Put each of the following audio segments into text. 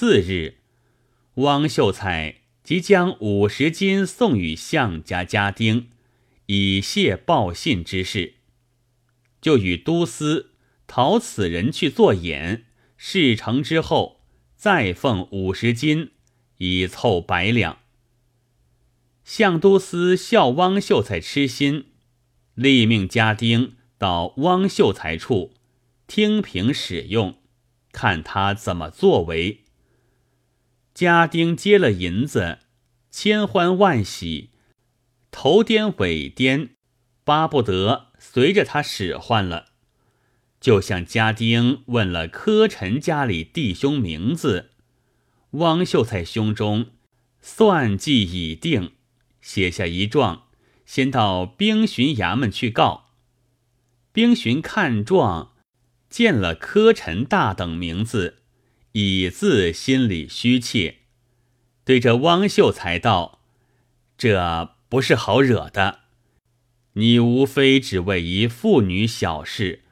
次日，汪秀才即将五十金送与项家家丁，以谢报信之事，就与都司讨此人去做演。事成之后，再奉五十金，以凑百两。相都司笑汪秀才痴心，立命家丁到汪秀才处听凭使用，看他怎么作为。家丁接了银子，千欢万喜，头颠尾颠，巴不得随着他使唤了。就向家丁问了柯臣家里弟兄名字，汪秀才胸中算计已定，写下一状，先到兵巡衙门去告。兵巡看状，见了柯臣大等名字。以自心里虚怯，对着汪秀才道：“这不是好惹的。你无非只为一妇女小事，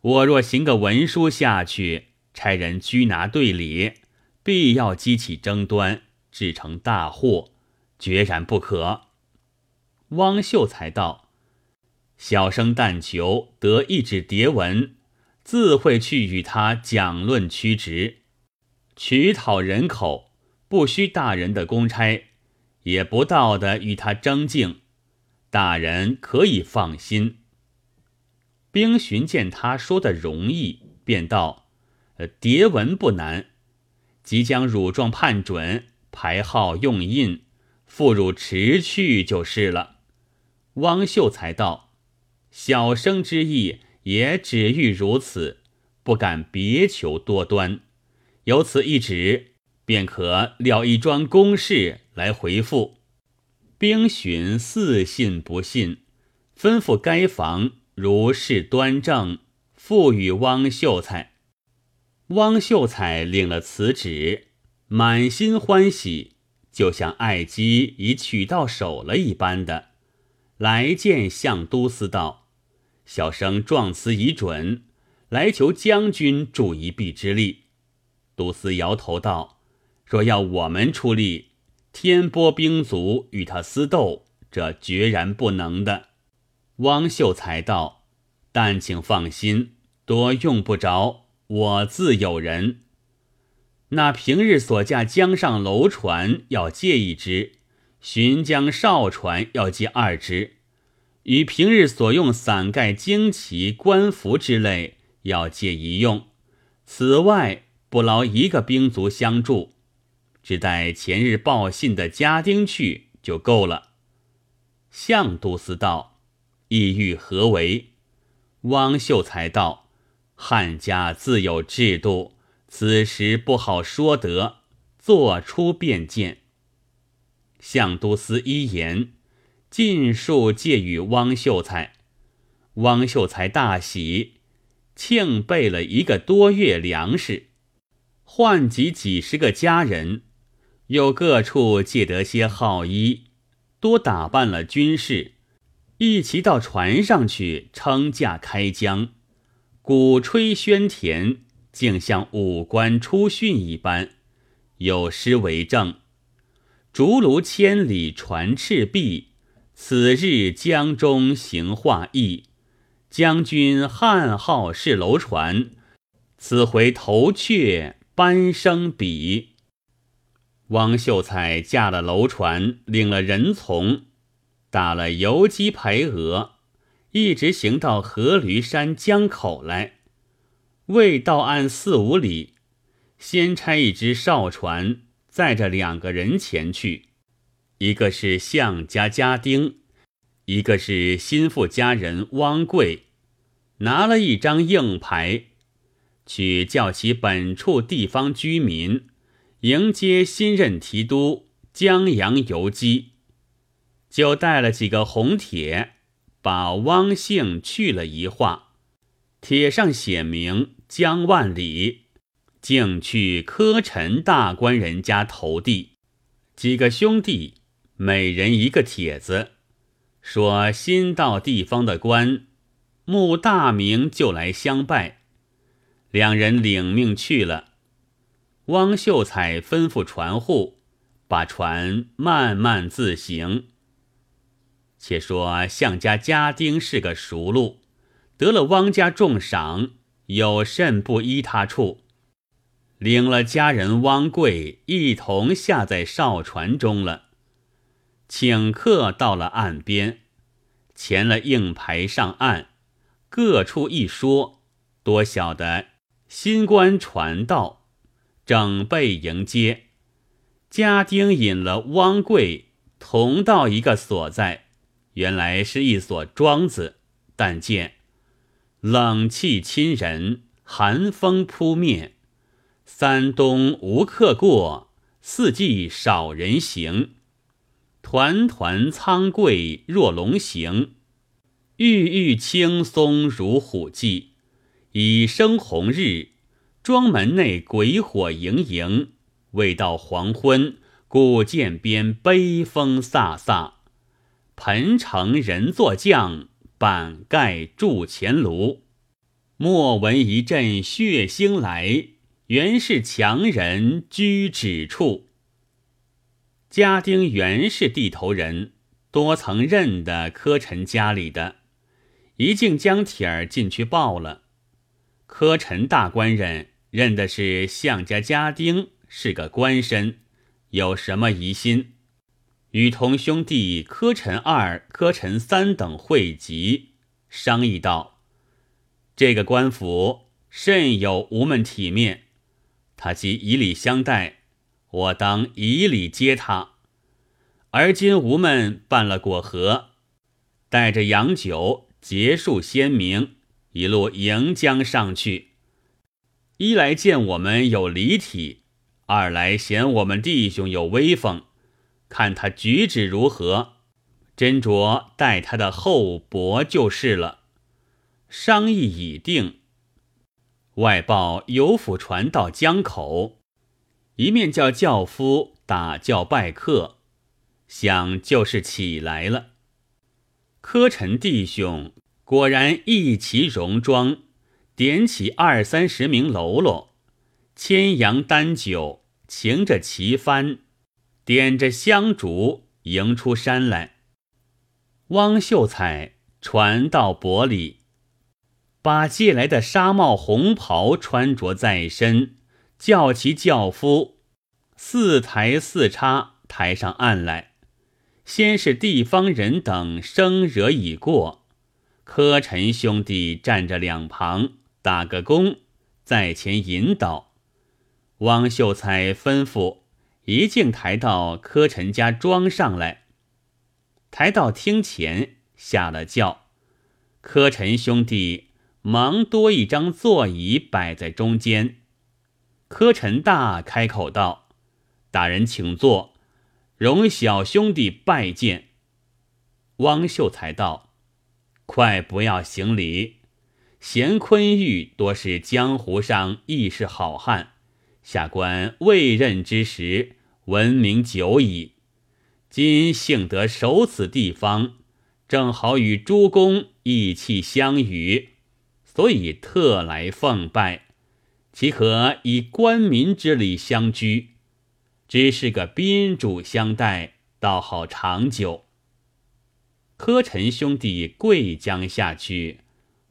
我若行个文书下去，差人拘拿队里，必要激起争端，制成大祸，决然不可。”汪秀才道：“小生但求得一纸牒文，自会去与他讲论曲直。”取讨人口，不需大人的公差，也不道的与他争竞，大人可以放心。兵巡见他说的容易，便道：“牒文不难，即将乳状判准，排号用印，付汝持去就是了。”汪秀才道：“小生之意也只欲如此，不敢别求多端。”有此一旨，便可了一桩公事来回复。兵巡似信不信，吩咐该房如是端正，付与汪秀才。汪秀才领了此旨，满心欢喜，就像爱姬已娶到手了一般的，来见相都司道：“小生状词已准，来求将军助一臂之力。”都司摇头道：“若要我们出力，天波兵卒与他私斗，这决然不能的。”汪秀才道：“但请放心，多用不着，我自有人。那平日所驾江上楼船要借一只，巡江哨船要借二只，与平日所用伞盖、旌旗、官服之类要借一用。此外。”不劳一个兵卒相助，只待前日报信的家丁去就够了。向都司道：“意欲何为？”汪秀才道：“汉家自有制度，此时不好说得，做出便见。”向都司一言，尽数借与汪秀才。汪秀才大喜，庆备了一个多月粮食。唤集几十个家人，又各处借得些号衣，多打扮了军士，一齐到船上去撑驾开江，鼓吹喧田，竟像武官出训一般。有诗为证：“竹庐千里传赤壁，此日江中行画意。将军汉号是楼船，此回头却。”班生比，汪秀才驾了楼船，领了人从，打了游击牌额，一直行到河驴山江口来。未到岸四五里，先差一只哨船载着两个人前去，一个是项家家丁，一个是心腹家人汪贵，拿了一张硬牌。去叫其本处地方居民迎接新任提督江洋游击，就带了几个红帖，把汪姓去了一画，帖上写明江万里，竟去柯臣大官人家投递。几个兄弟每人一个帖子，说新到地方的官，慕大名就来相拜。两人领命去了。汪秀才吩咐船户，把船慢慢自行。且说项家家丁是个熟路，得了汪家重赏，有甚不依他处？领了家人汪贵一同下在哨船中了，请客到了岸边，前了硬牌上岸，各处一说，多晓得新官传道，整备迎接。家丁引了汪贵同到一个所在，原来是一所庄子，但见冷气侵人，寒风扑面。三冬无客过，四季少人行。团团苍桂若龙行，郁郁青松如虎迹。已生红日，庄门内鬼火盈盈。未到黄昏，古涧边悲风飒飒。盆城人坐将，板盖筑前炉。莫闻一阵血腥来。原是强人居止处。家丁原是地头人，多曾认得柯臣家里的，一径将帖儿进去报了。柯臣大官人认的是项家家丁，是个官绅，有什么疑心？与同兄弟柯臣二、柯臣三等会集，商议道：“这个官府甚有无门体面。”他即以礼相待，我当以礼接他。而今吾们办了果盒，带着洋酒结束鲜明，一路迎将上去。一来见我们有礼体，二来嫌我们弟兄有威风，看他举止如何，斟酌待他的厚薄就是了。商议已定。外报有府传到江口，一面叫轿夫打轿拜客，想就是起来了。柯臣弟兄果然一齐戎装，点起二三十名喽啰，牵羊担酒，擎着旗幡，点着香烛，迎出山来。汪秀才传到伯里。把借来的纱帽红袍穿着在身，叫其轿夫四抬四插抬上岸来。先是地方人等生惹已过，柯陈兄弟站着两旁打个躬，在前引导。汪秀才吩咐一径抬到柯陈家庄上来，抬到厅前下了轿，柯陈兄弟。忙多一张座椅摆在中间，柯陈大开口道：“大人请坐，容小兄弟拜见。”汪秀才道：“快不要行礼，贤坤玉多是江湖上义士好汉，下官未任之时闻名久矣，今幸得守此地方，正好与诸公意气相与。”所以特来奉拜，岂可以官民之礼相居？只是个宾主相待，倒好长久。柯陈兄弟跪将下去，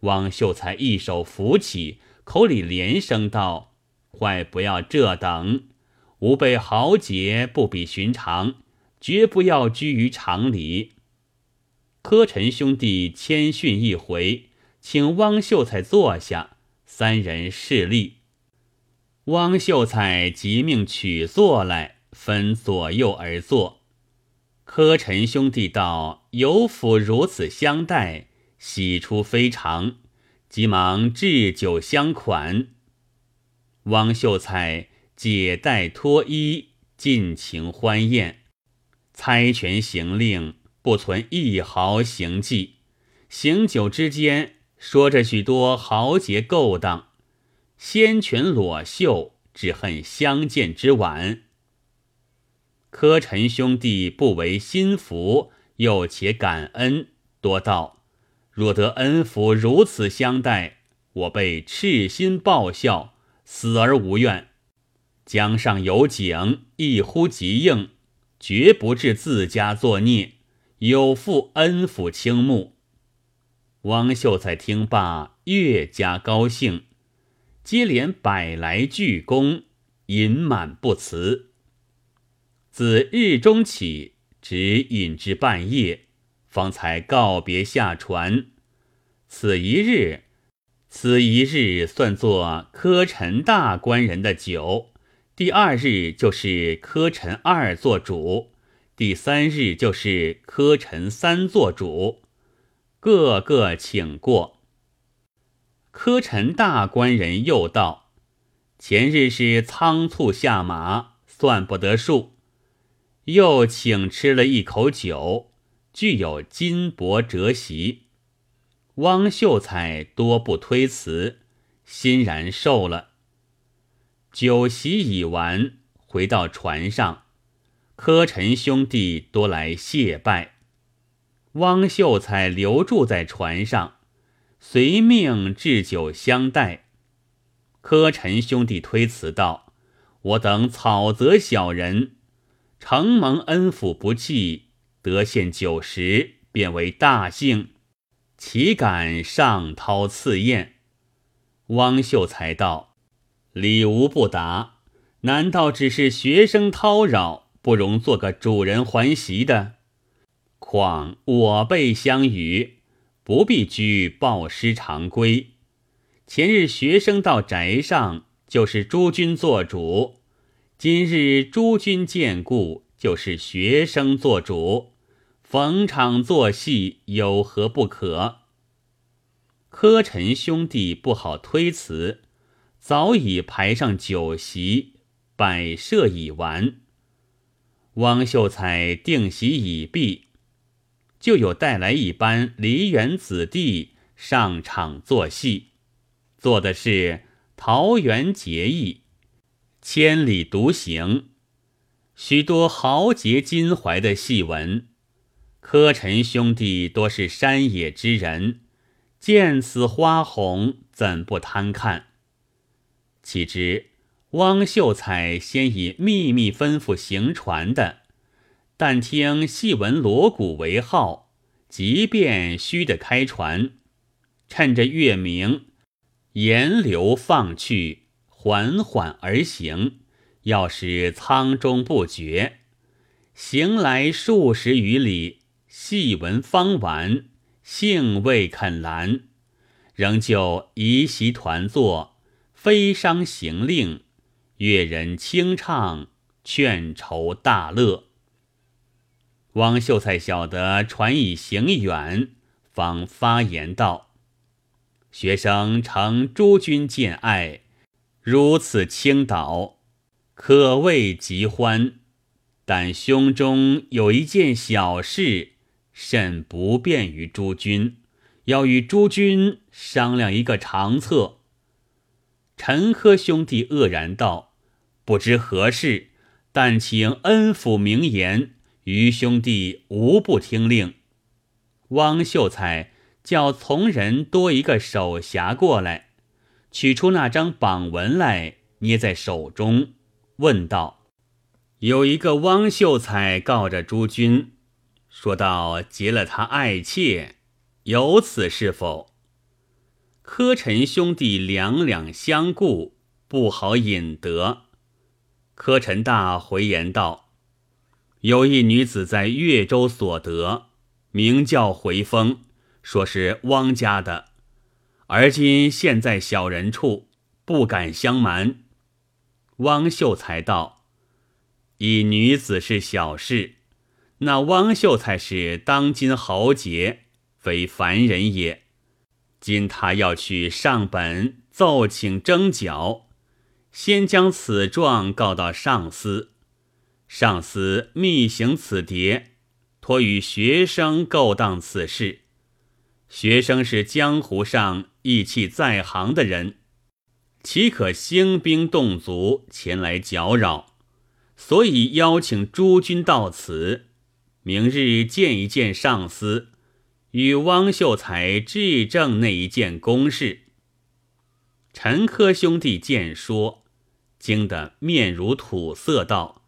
汪秀才一手扶起，口里连声道：“快不要这等！吾辈豪杰不比寻常，绝不要居于常理。”柯陈兄弟谦逊一回。请汪秀才坐下，三人侍立。汪秀才即命取坐来，分左右而坐。柯陈兄弟道：“有府如此相待，喜出非常，急忙置酒相款。”汪秀才解带脱衣，尽情欢宴，猜拳行令，不存一毫行迹。行酒之间。说着许多豪杰勾当，仙拳裸袖，只恨相见之晚。柯陈兄弟不为心服，又且感恩，多道：若得恩福如此相待，我辈赤心报效，死而无怨。江上有景，一呼即应，绝不至自家作孽，有负恩抚倾慕。汪秀才听罢，越加高兴，接连百来句恭，饮满不辞。自日中起，直饮至半夜，方才告别下船。此一日，此一日算作科陈大官人的酒。第二日就是科陈二做主，第三日就是科陈三做主，个个请过。科陈大官人又道：“前日是仓促下马，算不得数。”又请吃了一口酒，具有金箔折席。汪秀才多不推辞，欣然受了。酒席已完，回到船上，柯陈兄弟多来谢拜。汪秀才留住在船上，随命置酒相待。柯陈兄弟推辞道：“我等草泽小人。”承蒙恩抚不济，得献酒食，便为大幸，岂敢上涛赐宴？汪秀才道：“礼无不答，难道只是学生叨扰，不容做个主人还席的？况我辈相与，不必拘报师常规。前日学生到宅上，就是诸君做主。”今日诸君见故，就是学生做主，逢场作戏，有何不可？柯陈兄弟不好推辞，早已排上酒席，摆设已完。汪秀才定席已毕，就有带来一班梨园子弟上场做戏，做的是桃园结义。千里独行，许多豪杰襟怀的戏文。柯陈兄弟多是山野之人，见此花红，怎不贪看？岂知汪秀才先以秘密吩咐行船的，但听戏文锣鼓为号，即便须得开船，趁着月明，沿流放去。缓缓而行，要使舱中不绝。行来数十余里，细闻方完，兴未肯拦，仍旧移席团坐，飞觞行令，乐人清唱，劝酬大乐。汪秀才晓得船已行远，方发言道：“学生承诸君见爱。”如此倾倒，可谓极欢。但胸中有一件小事，甚不便于诸君，要与诸君商量一个长策。陈科兄弟愕然道：“不知何事，但请恩抚明言，余兄弟无不听令。”汪秀才叫从人多一个手匣过来。取出那张榜文来，捏在手中，问道：“有一个汪秀才告着诸君，说道劫了他爱妾，有此是否？”柯陈兄弟两两相顾，不好引得。柯陈大回言道：“有一女子在越州所得，名叫回风，说是汪家的。”而今现在小人处，不敢相瞒。汪秀才道：“以女子是小事，那汪秀才是当今豪杰，非凡人也。今他要去上本奏请征剿，先将此状告到上司，上司密行此牒，托与学生勾当此事。学生是江湖上。”义气在行的人，岂可兴兵动卒前来搅扰？所以邀请诸君到此，明日见一见上司，与汪秀才质证那一件公事。陈科兄弟见说，惊得面如土色，道：“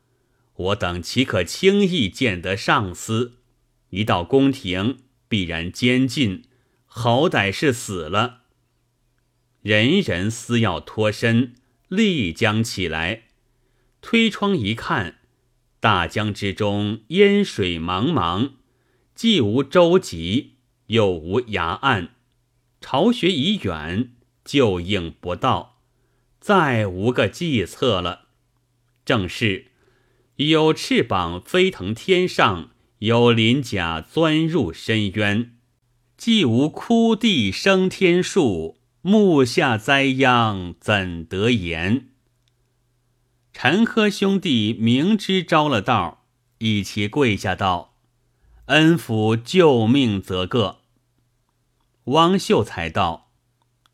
我等岂可轻易见得上司？一到宫廷，必然监禁，好歹是死了。”人人思要脱身，立将起来，推窗一看，大江之中烟水茫茫，既无舟楫，又无崖岸，巢穴已远，救应不到，再无个计策了。正是有翅膀飞腾天上，有鳞甲钻入深渊，既无枯地生天树。木下栽秧怎得言？陈科兄弟明知招了道，一齐跪下道：“恩福救命，则个。”汪秀才道：“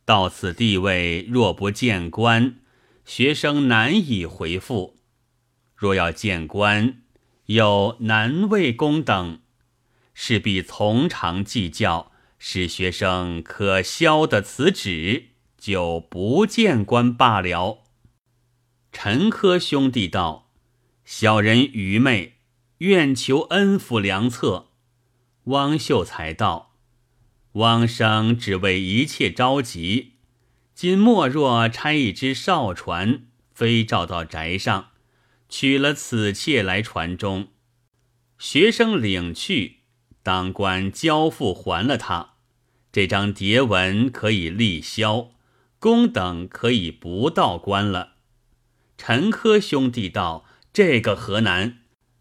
到此地位，若不见官，学生难以回复；若要见官，有南魏公等，势必从长计较。”使学生可消得此旨，就不见官罢了。陈科兄弟道：“小人愚昧，愿求恩福良策。”汪秀才道：“汪生只为一切着急，今莫若差一只哨船，飞照到宅上，取了此妾来传中，学生领去，当官交付还了他。”这张牒文可以立销，公等可以不到官了。陈科兄弟道：“这个何难？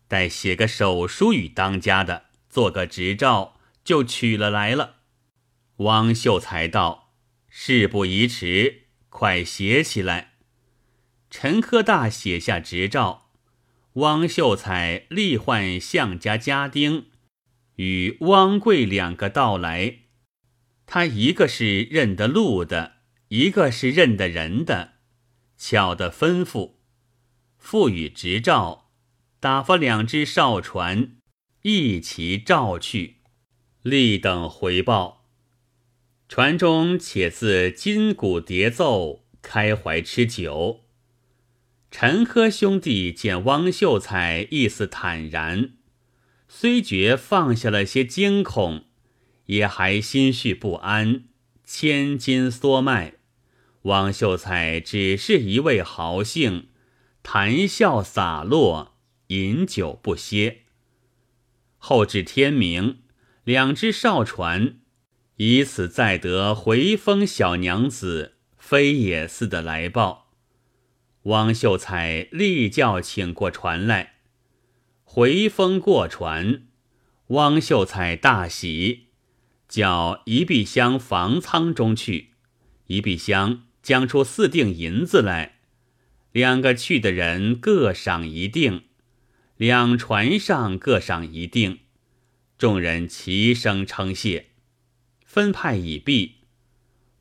待写个手书与当家的，做个执照，就取了来了。”汪秀才道：“事不宜迟，快写起来。”陈科大写下执照，汪秀才立唤项家家丁与汪贵两个到来。他一个是认得路的，一个是认得人的，巧的吩咐，赋予执照，打发两只哨船一齐照去，立等回报。船中且自金鼓叠奏，开怀吃酒。陈科兄弟见汪秀才意思坦然，虽觉放下了些惊恐。也还心绪不安，千金缩脉。汪秀才只是一位豪兴，谈笑洒落，饮酒不歇。后至天明，两只哨船以此再得回风小娘子飞也似的来报。汪秀才立叫请过船来，回风过船，汪秀才大喜。叫一壁箱房舱中去，一壁箱将出四锭银子来，两个去的人各赏一锭，两船上各赏一锭，众人齐声称谢。分派已毕，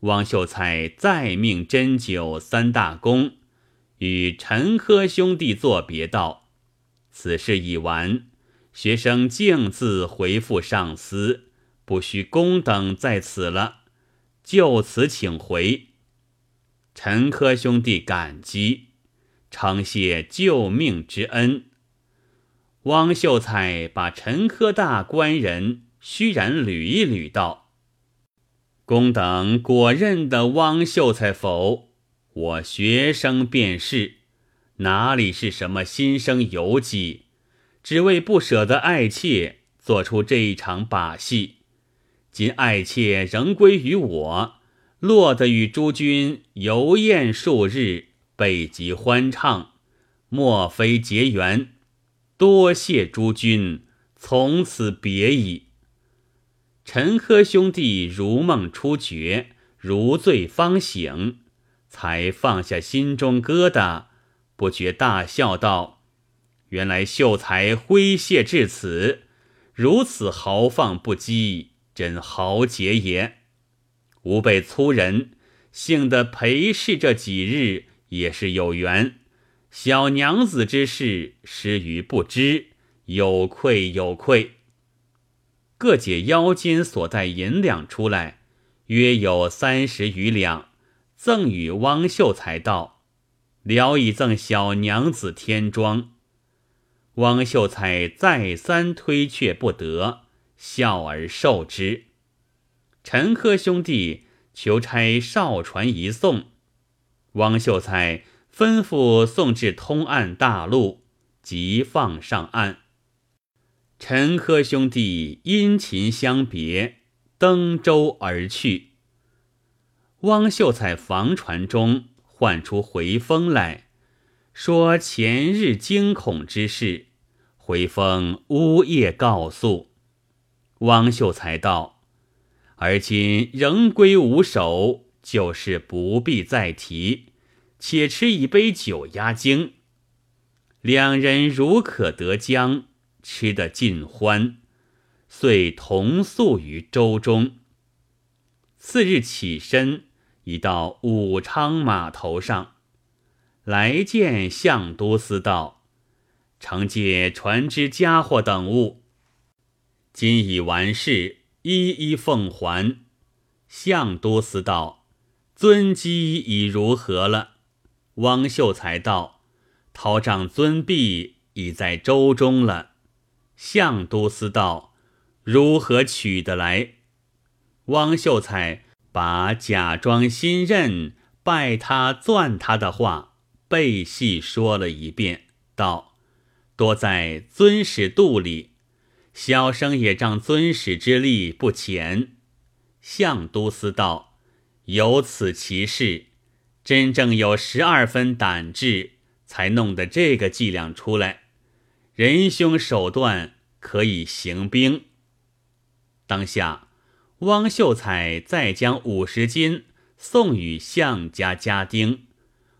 汪秀才再命斟酒三大功，与陈科兄弟作别道：“此事已完，学生径自回复上司。”不需公等在此了，就此请回。陈科兄弟感激，承谢救命之恩。汪秀才把陈科大官人虚然捋一捋，道：“公等果认得汪秀才否？我学生便是，哪里是什么心生游击，只为不舍得爱妾，做出这一场把戏。”今爱妾仍归于我，落得与诸君游宴数日，备极欢畅，莫非结缘？多谢诸君，从此别矣。陈科兄弟如梦初觉，如醉方醒，才放下心中疙瘩，不觉大笑道：“原来秀才诙谐至此，如此豪放不羁。”真豪杰也！吾辈粗人，幸得陪侍这几日，也是有缘。小娘子之事，失于不知，有愧有愧。各解腰间所带银两出来，约有三十余两，赠与汪秀才道：“聊以赠小娘子添妆。汪秀才再三推却不得，笑而受之。陈科兄弟求差少船一送，汪秀才吩咐送至通岸大路，即放上岸。陈科兄弟殷勤相别，登舟而去。汪秀才房船中唤出回风来说前日惊恐之事。回风呜咽告诉汪秀才道：“而今仍归吾手，就是不必再提，且吃一杯酒压惊。”两人如可得将，吃得尽欢，遂同宿于舟中。次日起身，已到武昌码头上，来见相都司道。承接船只家伙等物，今已完事，一一奉还。相都司道：“尊机已如何了？”汪秀才道：“陶长尊婢已在舟中了。”相都司道：“如何取得来？”汪秀才把假装新任、拜他、钻他的话背细说了一遍，道。多在尊使肚里，小生也仗尊使之力不浅。相都司道有此奇事，真正有十二分胆志，才弄得这个伎俩出来。仁兄手段可以行兵。当下，汪秀才再将五十金送与项家家丁，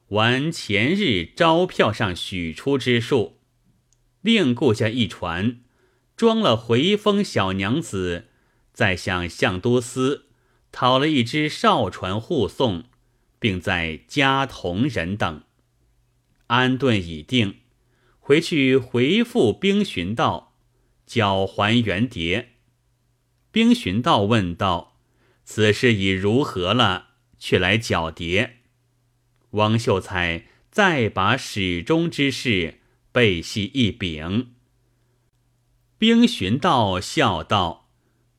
完前日招票上许出之数。另雇下一船，装了回风小娘子，再向项都司讨了一只哨船护送，并在家同人等安顿已定，回去回复兵巡道，缴还原碟。兵巡道问道：“此事已如何了？却来缴碟？”汪秀才再把始终之事。背系一柄，兵巡道笑道：“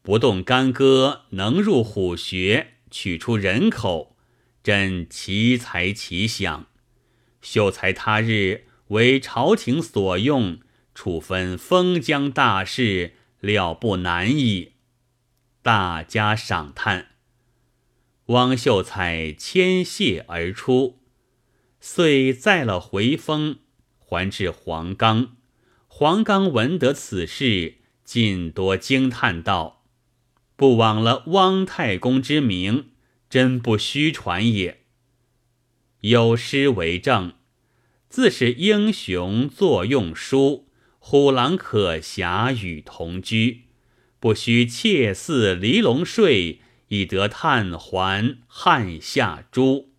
不动干戈，能入虎穴，取出人口，朕奇才奇想。秀才他日为朝廷所用，处分封疆大事，了不难矣。”大家赏叹。汪秀才牵谢而出，遂载了回风。还至黄冈，黄冈闻得此事，尽多惊叹道：“不枉了汪太公之名，真不虚传也。”有诗为证：“自是英雄作用书，虎狼可侠与同居。不须妾似离龙睡，以得叹还汉下珠。”